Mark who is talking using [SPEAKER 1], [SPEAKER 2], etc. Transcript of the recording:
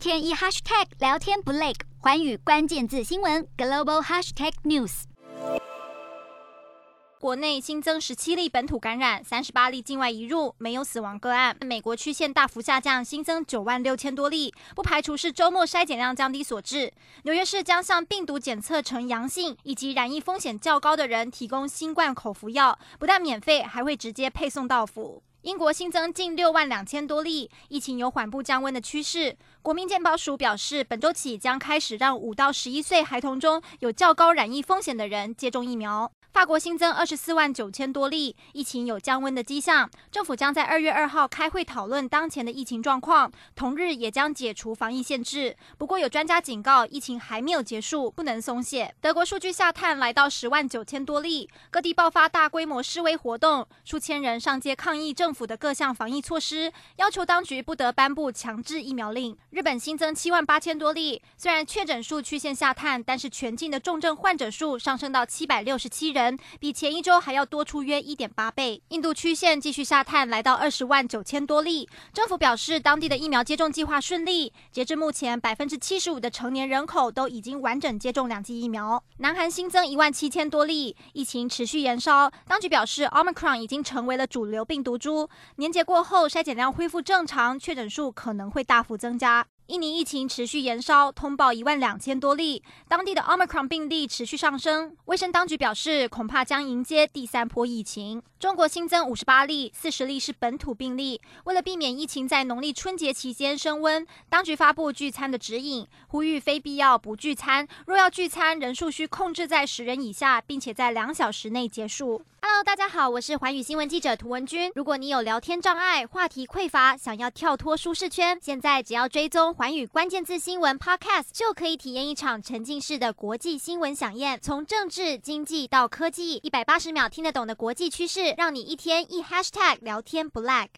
[SPEAKER 1] 天一 hashtag 聊天不累，寰宇关键字新闻 global hashtag news。
[SPEAKER 2] 国内新增十七例本土感染，三十八例境外移入，没有死亡个案。美国曲线大幅下降，新增九万六千多例，不排除是周末筛检量降低所致。纽约市将向病毒检测呈阳性以及染疫风险较高的人提供新冠口服药，不但免费，还会直接配送到府。英国新增近六万两千多例，疫情有缓步降温的趋势。国民健保署表示，本周起将开始让五到十一岁孩童中有较高染疫风险的人接种疫苗。法国新增二十四万九千多例，疫情有降温的迹象。政府将在二月二号开会讨论当前的疫情状况，同日也将解除防疫限制。不过，有专家警告，疫情还没有结束，不能松懈。德国数据下探来到十万九千多例，各地爆发大规模示威活动，数千人上街抗议政政府的各项防疫措施，要求当局不得颁布强制疫苗令。日本新增七万八千多例，虽然确诊数曲线下探，但是全境的重症患者数上升到七百六十七人。比前一周还要多出约一点八倍。印度曲线继续下探，来到二十万九千多例。政府表示，当地的疫苗接种计划顺利。截至目前，百分之七十五的成年人口都已经完整接种两剂疫苗。南韩新增一万七千多例，疫情持续延烧。当局表示，Omicron 已经成为了主流病毒株。年节过后，筛检量恢复正常，确诊数可能会大幅增加。印尼疫情持续延烧，通报一万两千多例，当地的 Omicron 病例持续上升。卫生当局表示，恐怕将迎接第三波疫情。中国新增五十八例，四十例是本土病例。为了避免疫情在农历春节期间升温，当局发布聚餐的指引，呼吁非必要不聚餐。若要聚餐，人数需控制在十人以下，并且在两小时内结束。Hello，大家好，我是环宇新闻记者涂文君。如果你有聊天障碍、话题匮乏，想要跳脱舒适圈，现在只要追踪环宇关键字新闻 Podcast，就可以体验一场沉浸式的国际新闻飨宴。从政治、经济到科技，一百八十秒听得懂的国际趋势，让你一天一 Hashtag 聊天不 lag。